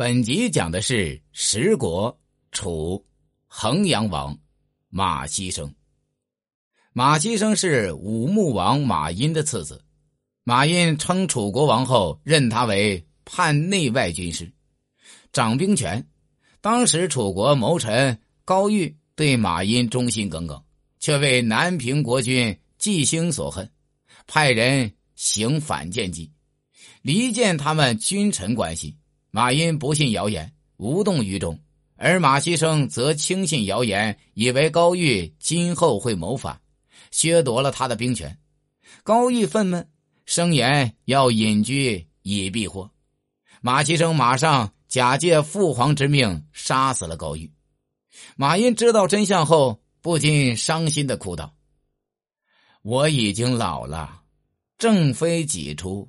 本集讲的是十国楚衡阳王马希生。马希生是武穆王马殷的次子，马殷称楚国王后，任他为判内外军师，掌兵权。当时楚国谋臣高玉对马殷忠心耿耿，却为南平国君季兴所恨，派人行反间计，离间他们君臣关系。马殷不信谣言，无动于衷；而马希生则轻信谣言，以为高玉今后会谋反，削夺了他的兵权。高玉愤懑，声言要隐居以避祸。马希生马上假借父皇之命杀死了高玉。马殷知道真相后，不禁伤心的哭道：“我已经老了，正非己出，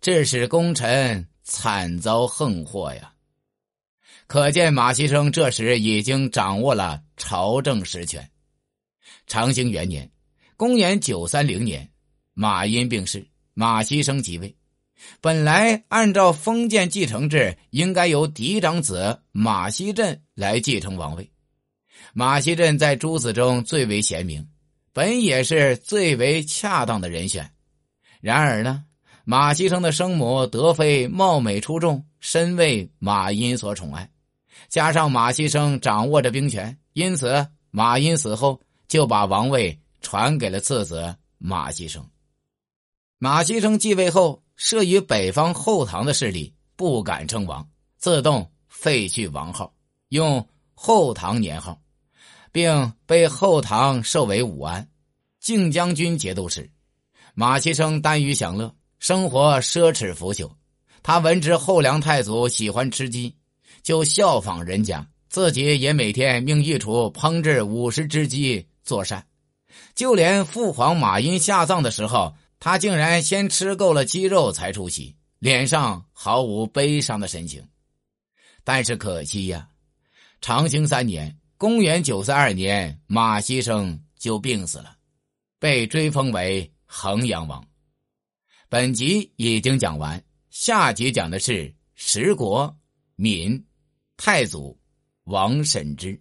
致使功臣。”惨遭横祸呀！可见马希生这时已经掌握了朝政实权。长兴元年（公元930年），马殷病逝，马希生即位。本来按照封建继承制，应该由嫡长子马希震来继承王位。马希震在诸子中最为贤明，本也是最为恰当的人选。然而呢？马希生的生母德妃貌美出众，深为马殷所宠爱，加上马希生掌握着兵权，因此马殷死后就把王位传给了次子马希生。马希生继位后，慑于北方后唐的势力，不敢称王，自动废去王号，用后唐年号，并被后唐授为武安靖将军节度使。马希生耽于享乐。生活奢侈腐朽，他闻知后梁太祖喜欢吃鸡，就效仿人家，自己也每天命御厨烹制五十只鸡做膳。就连父皇马殷下葬的时候，他竟然先吃够了鸡肉才出席，脸上毫无悲伤的神情。但是可惜呀，长兴三年（公元932年），马希生就病死了，被追封为衡阳王。本集已经讲完，下集讲的是十国闽太祖王审之。